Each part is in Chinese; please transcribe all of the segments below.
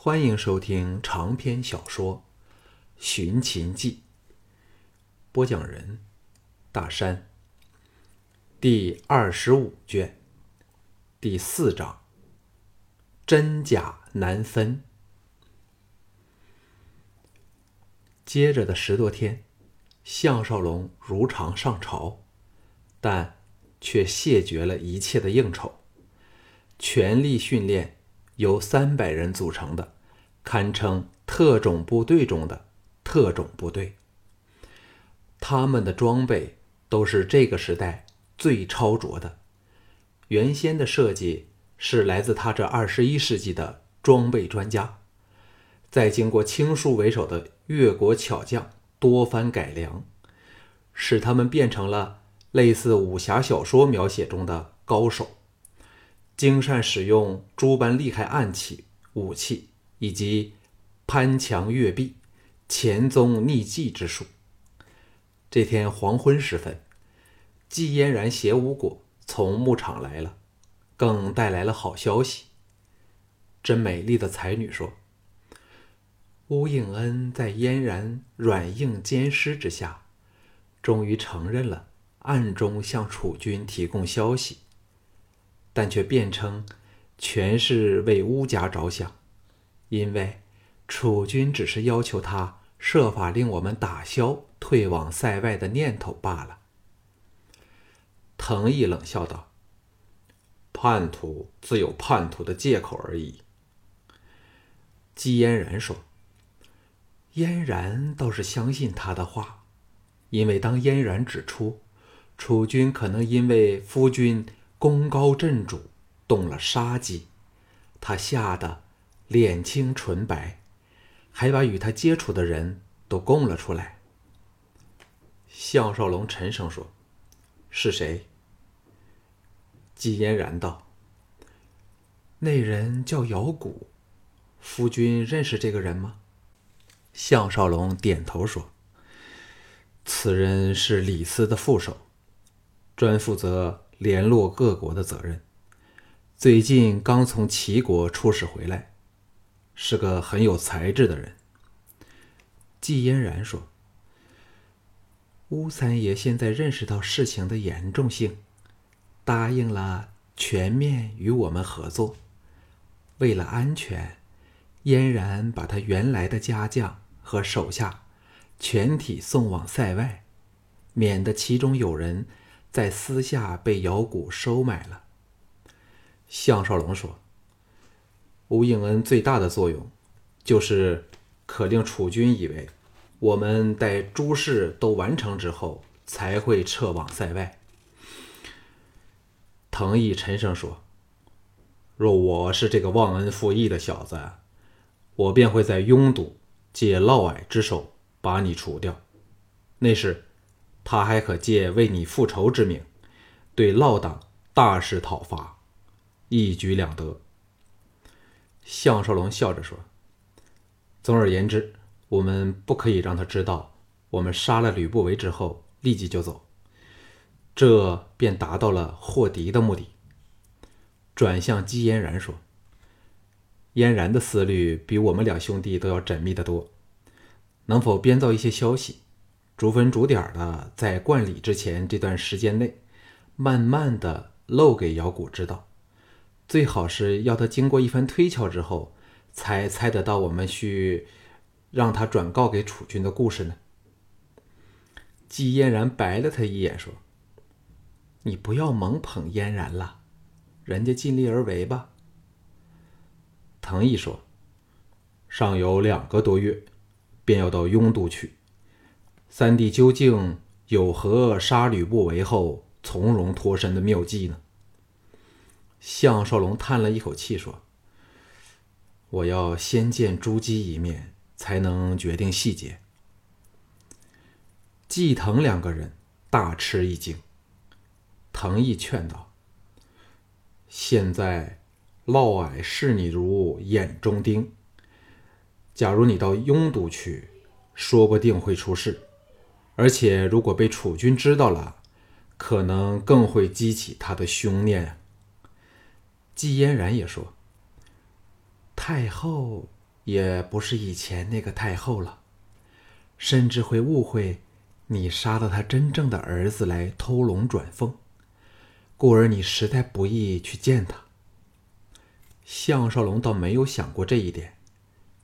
欢迎收听长篇小说《寻秦记》，播讲人：大山。第二十五卷，第四章：真假难分。接着的十多天，项少龙如常上朝，但却谢绝了一切的应酬，全力训练由三百人组成的。堪称特种部队中的特种部队。他们的装备都是这个时代最超卓的。原先的设计是来自他这二十一世纪的装备专家，再经过青树为首的越国巧匠多番改良，使他们变成了类似武侠小说描写中的高手，精善使用诸般厉害暗器武器。以及攀墙越壁、潜踪匿迹之术。这天黄昏时分，季嫣然携无果从牧场来了，更带来了好消息。这美丽的才女说：“乌应恩在嫣然软硬兼施之下，终于承认了暗中向楚军提供消息，但却辩称全是为乌家着想。”因为楚军只是要求他设法令我们打消退往塞外的念头罢了。藤毅冷笑道：“叛徒自有叛徒的借口而已。”姬嫣然说：“嫣然倒是相信他的话，因为当嫣然指出楚军可能因为夫君功高震主动了杀机，他吓得。”脸青唇白，还把与他接触的人都供了出来。项少龙沉声说：“是谁？”季嫣然道：“那人叫姚谷，夫君认识这个人吗？”项少龙点头说：“此人是李斯的副手，专负责联络各国的责任。最近刚从齐国出使回来。”是个很有才智的人。季嫣然说：“乌三爷现在认识到事情的严重性，答应了全面与我们合作。为了安全，嫣然把他原来的家将和手下全体送往塞外，免得其中有人在私下被姚谷收买了。”项少龙说。吴应恩最大的作用，就是可令楚军以为我们待诸事都完成之后才会撤往塞外。藤毅沉声说：“若我是这个忘恩负义的小子，我便会在拥堵借嫪毐之手把你除掉。那时，他还可借为你复仇之名，对嫪党大肆讨伐，一举两得。”项少龙笑着说：“总而言之，我们不可以让他知道我们杀了吕不韦之后立即就走，这便达到了获敌的目的。”转向姬嫣然说：“嫣然的思虑比我们两兄弟都要缜密得多，能否编造一些消息，逐分逐点的在冠礼之前这段时间内，慢慢的漏给姚谷知道？”最好是要他经过一番推敲之后，才猜得到我们去让他转告给楚军的故事呢。季嫣然白了他一眼，说：“你不要猛捧嫣然了，人家尽力而为吧。”藤毅说：“尚有两个多月，便要到雍都去，三弟究竟有何杀吕不韦后从容脱身的妙计呢？”项少龙叹了一口气，说：“我要先见朱姬一面，才能决定细节。”季腾两个人大吃一惊。藤毅劝道：“现在嫪毐视你如眼中钉，假如你到雍都去，说不定会出事，而且如果被楚军知道了，可能更会激起他的凶念。”季嫣然也说：“太后也不是以前那个太后了，甚至会误会你杀了他真正的儿子来偷龙转凤，故而你实在不易去见他。项少龙倒没有想过这一点，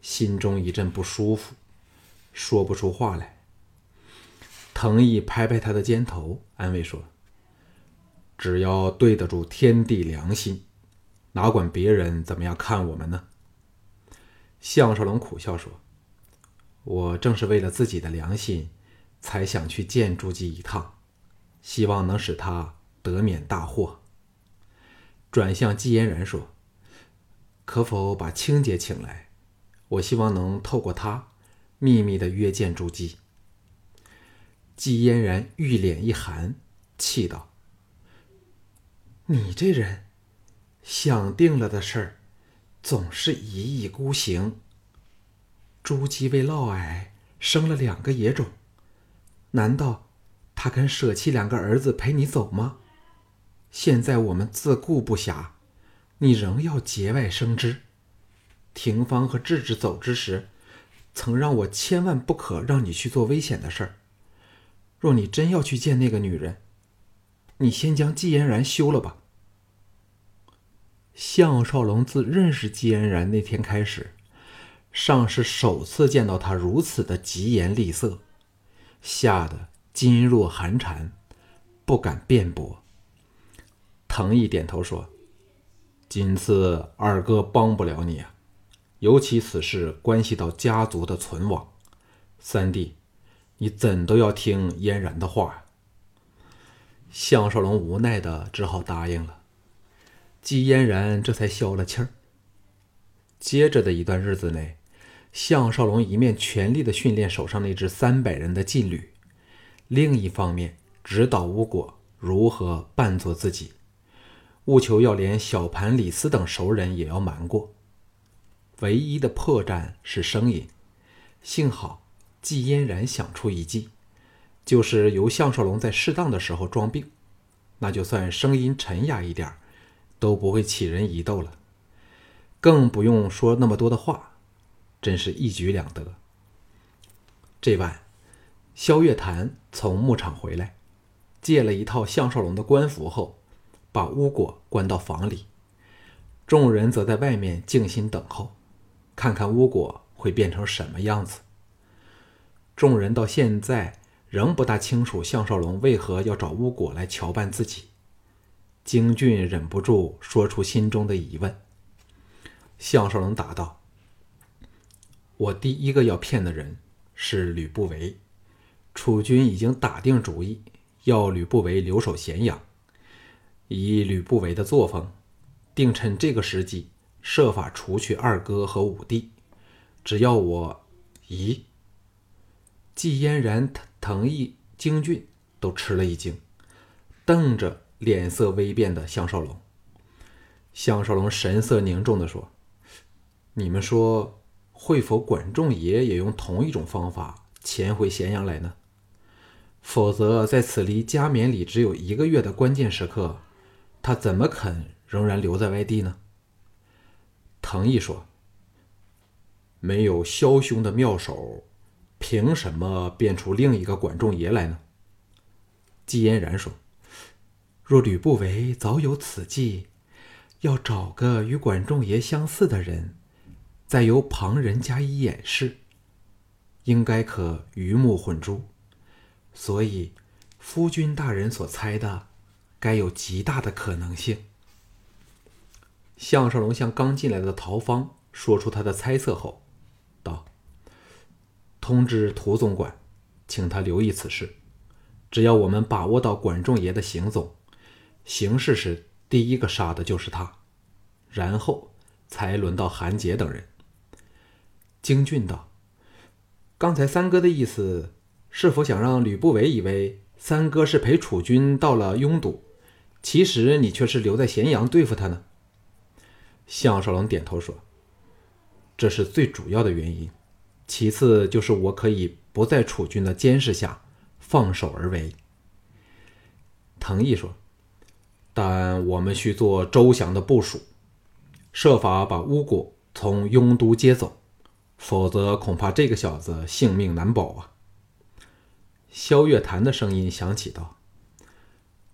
心中一阵不舒服，说不出话来。藤毅拍拍他的肩头，安慰说：“只要对得住天地良心，哪管别人怎么样看我们呢？”项少龙苦笑说：“我正是为了自己的良心，才想去见朱姬一趟，希望能使他得免大祸。”转向季嫣然说：“可否把青姐请来？我希望能透过她，秘密的约见朱姬。”季嫣然玉脸一寒，气道：“你这人，想定了的事儿，总是一意孤行。朱姬为嫪毐生了两个野种，难道他肯舍弃两个儿子陪你走吗？现在我们自顾不暇，你仍要节外生枝。廷芳和智智走之时，曾让我千万不可让你去做危险的事儿。”若你真要去见那个女人，你先将季嫣然休了吧。项少龙自认识季嫣然那天开始，尚是首次见到她如此的疾言厉色，吓得噤若寒蝉，不敢辩驳。藤毅点头说：“今次二哥帮不了你啊，尤其此事关系到家族的存亡，三弟。”你怎都要听嫣然的话？项少龙无奈的只好答应了。季嫣然这才消了气儿。接着的一段日子内，项少龙一面全力的训练手上那支三百人的劲旅，另一方面指导巫果如何扮作自己，务求要连小盘李斯等熟人也要瞒过。唯一的破绽是声音，幸好。季嫣然想出一计，就是由项少龙在适当的时候装病，那就算声音沉哑一点都不会起人疑窦了，更不用说那么多的话，真是一举两得。这晚，萧月潭从牧场回来，借了一套项少龙的官服后，把巫果关到房里，众人则在外面静心等候，看看巫果会变成什么样子。众人到现在仍不大清楚项少龙为何要找巫果来乔扮自己。京俊忍不住说出心中的疑问。项少龙答道：“我第一个要骗的人是吕不韦，楚军已经打定主意要吕不韦留守咸阳。以吕不韦的作风，定趁这个时机设法除去二哥和五弟。只要我……咦？”季嫣然、藤藤毅、京俊都吃了一惊，瞪着脸色微变的项少龙。项少龙神色凝重地说：“你们说，会否管仲爷也用同一种方法潜回咸阳来呢？否则，在此离加冕礼只有一个月的关键时刻，他怎么肯仍然留在外地呢？”藤毅说：“没有枭雄的妙手。”凭什么变出另一个管仲爷来呢？季嫣然说：“若吕不韦早有此计，要找个与管仲爷相似的人，再由旁人加以掩饰，应该可鱼目混珠。所以，夫君大人所猜的，该有极大的可能性。”项少龙向刚进来的陶芳说出他的猜测后。通知涂总管，请他留意此事。只要我们把握到管仲爷的行踪，行事时第一个杀的就是他，然后才轮到韩杰等人。京俊道：“刚才三哥的意思，是否想让吕不韦以为三哥是陪楚军到了拥堵，其实你却是留在咸阳对付他呢？”项少龙点头说：“这是最主要的原因。”其次就是我可以不在楚军的监视下放手而为。藤毅说：“但我们需做周详的部署，设法把巫果从雍都接走，否则恐怕这个小子性命难保啊！萧月潭的声音响起道：“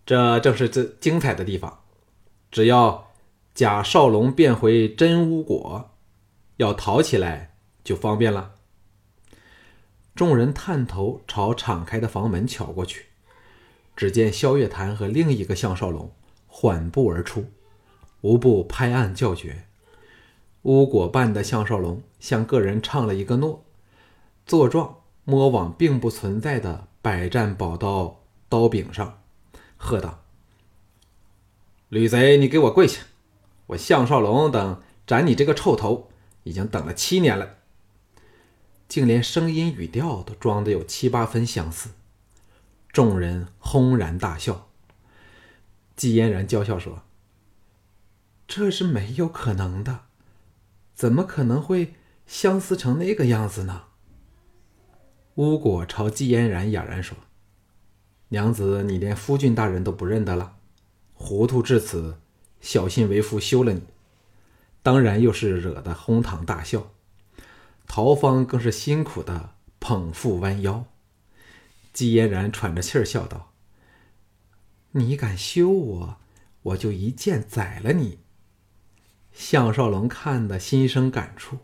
这正是这精彩的地方。只要假少龙变回真巫果，要逃起来就方便了。”众人探头朝敞开的房门瞧过去，只见萧月潭和另一个项少龙缓步而出，无不拍案叫绝。巫果扮的项少龙向个人唱了一个诺，坐状摸往并不存在的百战宝刀刀柄上，喝道：“吕贼，你给我跪下！我项少龙等斩你这个臭头，已经等了七年了。”竟连声音语调都装得有七八分相似，众人轰然大笑。季嫣然娇笑说：“这是没有可能的，怎么可能会相似成那个样子呢？”巫果朝季嫣然哑然说：“娘子，你连夫君大人都不认得了，糊涂至此，小心为夫休了你。”当然又是惹得哄堂大笑。陶芳更是辛苦的捧腹弯腰，季嫣然喘着气儿笑道：“你敢休我，我就一剑宰了你。”项少龙看得心生感触，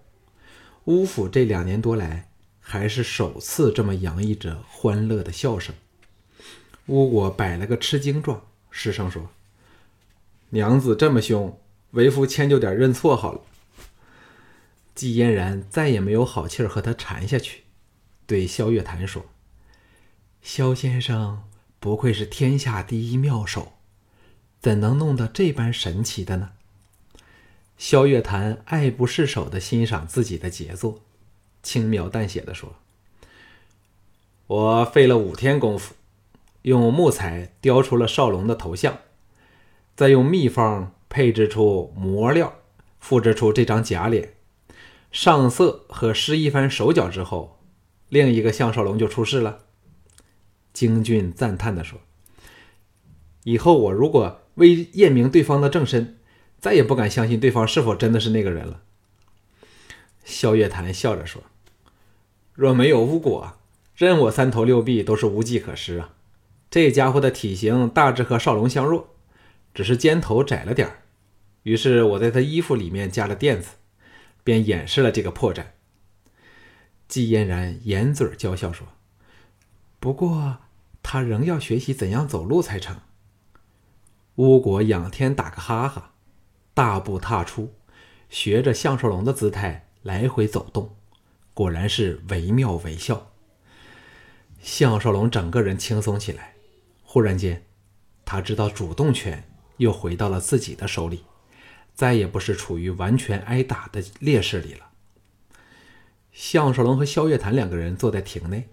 乌府这两年多来还是首次这么洋溢着欢乐的笑声。乌果摆了个吃惊状，失声说：“娘子这么凶，为夫迁就点认错好了。”季嫣然再也没有好气儿和他缠下去，对萧月潭说：“萧先生不愧是天下第一妙手，怎能弄得这般神奇的呢？”萧月潭爱不释手的欣赏自己的杰作，轻描淡写的说：“我费了五天功夫，用木材雕出了少龙的头像，再用秘方配制出磨料，复制出这张假脸。”上色和施一番手脚之后，另一个项少龙就出事了。京俊赞叹地说：“以后我如果未验明对方的正身，再也不敢相信对方是否真的是那个人了。”萧月潭笑着说：“若没有巫果，任我三头六臂都是无计可施啊！这家伙的体型大致和少龙相若，只是肩头窄了点儿。于是我在他衣服里面加了垫子。”便掩饰了这个破绽。季嫣然掩嘴娇笑说：“不过他仍要学习怎样走路才成。”巫果仰天打个哈哈，大步踏出，学着项少龙的姿态来回走动，果然是惟妙惟肖。项少龙整个人轻松起来，忽然间，他知道主动权又回到了自己的手里。再也不是处于完全挨打的劣势里了。项少龙和萧月潭两个人坐在亭内，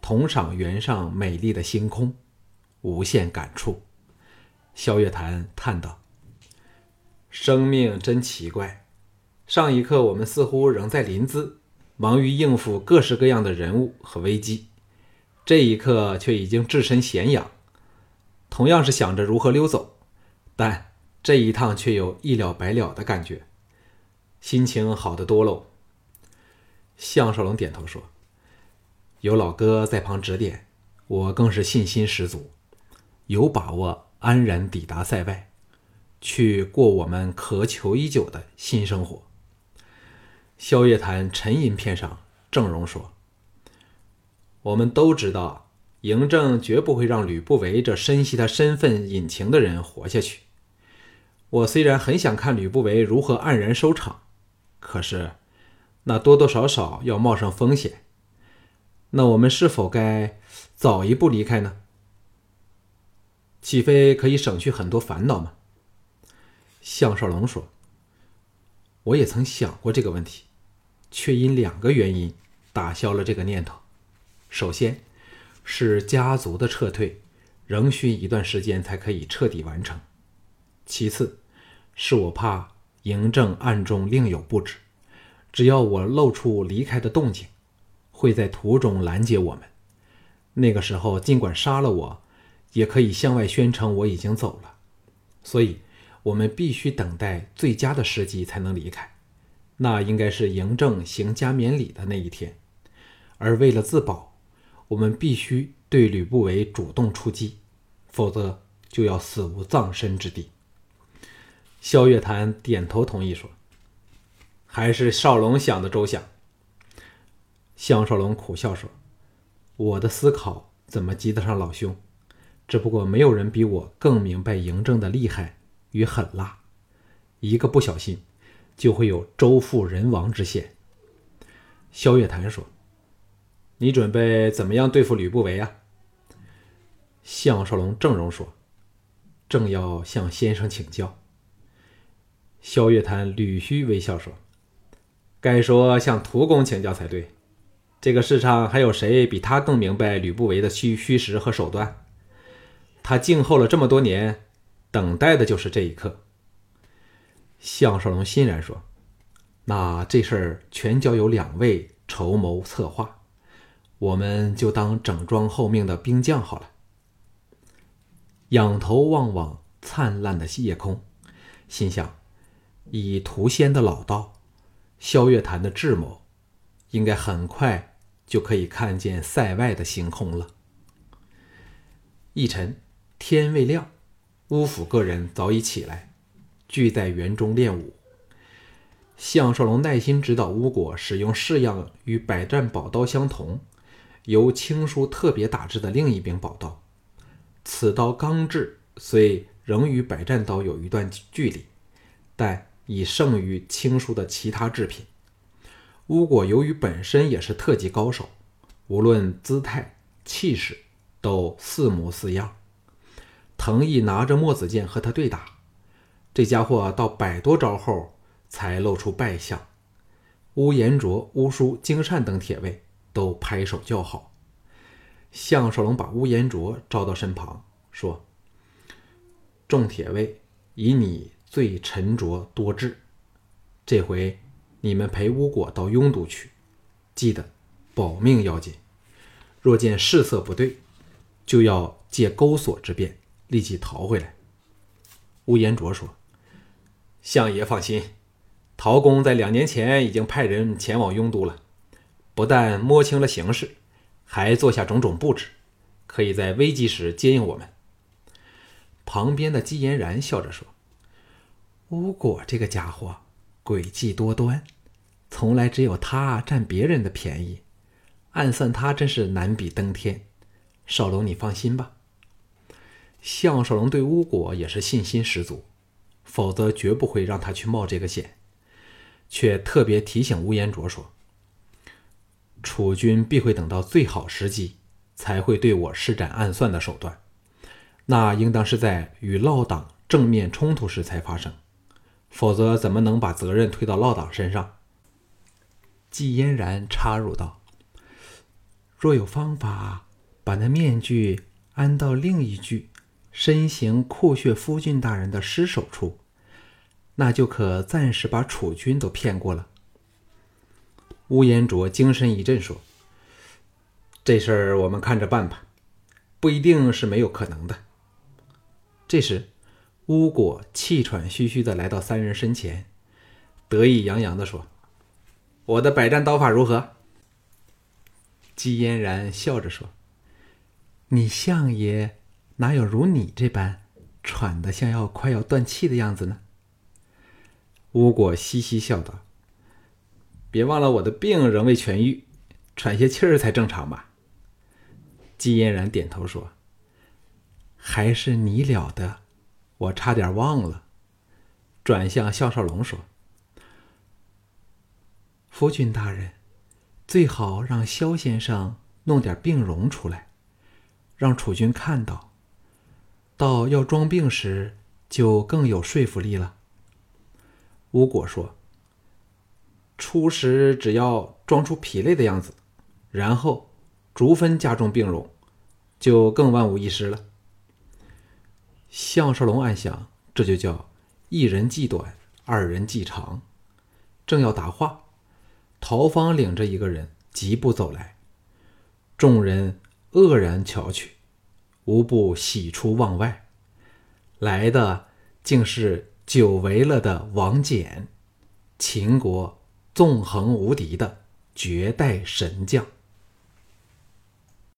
同赏园上美丽的星空，无限感触。萧月潭叹道：“生命真奇怪，上一刻我们似乎仍在临淄，忙于应付各式各样的人物和危机，这一刻却已经置身咸阳，同样是想着如何溜走，但……”这一趟却有一了百了的感觉，心情好得多喽。项少龙点头说：“有老哥在旁指点，我更是信心十足，有把握安然抵达塞外，去过我们渴求已久的新生活。”萧月潭沉吟片上，郑荣说：“我们都知道，嬴政绝不会让吕不韦这深悉他身份隐情的人活下去。”我虽然很想看吕不韦如何黯然收场，可是那多多少少要冒上风险。那我们是否该早一步离开呢？岂非可以省去很多烦恼吗？项少龙说：“我也曾想过这个问题，却因两个原因打消了这个念头。首先，是家族的撤退仍需一段时间才可以彻底完成；其次，是我怕嬴政暗中另有布置，只要我露出离开的动静，会在途中拦截我们。那个时候，尽管杀了我，也可以向外宣称我已经走了。所以，我们必须等待最佳的时机才能离开。那应该是嬴政行加冕礼的那一天，而为了自保，我们必须对吕不韦主动出击，否则就要死无葬身之地。萧月潭点头同意说：“还是少龙想的周详。”项少龙苦笑说：“我的思考怎么及得上老兄？只不过没有人比我更明白嬴政的厉害与狠辣，一个不小心，就会有周复人亡之险。”萧月潭说：“你准备怎么样对付吕不韦啊？”项少龙正容说：“正要向先生请教。”萧月潭捋须微笑说：“该说向屠公请教才对。这个世上还有谁比他更明白吕不韦的虚虚实和手段？他静候了这么多年，等待的就是这一刻。”项少龙欣然说：“那这事儿全交由两位筹谋策划，我们就当整装候命的兵将好了。”仰头望望灿烂的夜空，心想。以屠仙的老道，萧月潭的智谋，应该很快就可以看见塞外的星空了。一晨天未亮，乌府各人早已起来，聚在园中练武。项少龙耐心指导巫果使用式样与百战宝刀相同，由青书特别打制的另一柄宝刀。此刀刚制，虽仍与百战刀有一段距离，但。已胜于青书的其他制品。巫果由于本身也是特级高手，无论姿态、气势都似模似样。藤毅拿着墨子剑和他对打，这家伙到百多招后才露出败相。乌延灼、乌叔、金善等铁卫都拍手叫好。项少龙把乌延灼招到身旁，说：“众铁卫，以你。”最沉着多智，这回你们陪巫果到雍都去，记得保命要紧。若见事色不对，就要借钩索之便立即逃回来。乌延灼说：“相爷放心，陶公在两年前已经派人前往雍都了，不但摸清了形势，还做下种种布置，可以在危急时接应我们。”旁边的姬嫣然笑着说。巫果这个家伙诡计多端，从来只有他占别人的便宜，暗算他真是难比登天。少龙，你放心吧。项少龙对巫果也是信心十足，否则绝不会让他去冒这个险。却特别提醒乌延灼说：“楚军必会等到最好时机，才会对我施展暗算的手段，那应当是在与嫪党正面冲突时才发生。”否则，怎么能把责任推到老党身上？季嫣然插入道：“若有方法把那面具安到另一具身形酷炫夫君大人的尸首处，那就可暂时把楚军都骗过了。”乌延灼精神一振说：“这事儿我们看着办吧，不一定是没有可能的。”这时。巫果气喘吁吁地来到三人身前，得意洋洋地说：“我的百战刀法如何？”姬嫣然笑着说：“你相爷哪有如你这般喘得像要快要断气的样子呢？”巫果嘻嘻笑道：“别忘了我的病仍未痊愈，喘些气儿才正常吧？”姬嫣然点头说：“还是你了得。”我差点忘了，转向肖少龙说：“夫君大人，最好让肖先生弄点病容出来，让楚军看到，到要装病时就更有说服力了。”巫果说：“初时只要装出疲累的样子，然后逐分加重病容，就更万无一失了。”项少龙暗想：“这就叫一人计短，二人计长。”正要答话，陶芳领着一个人疾步走来，众人愕然瞧去，无不喜出望外。来的竟是久违了的王翦，秦国纵横无敌的绝代神将。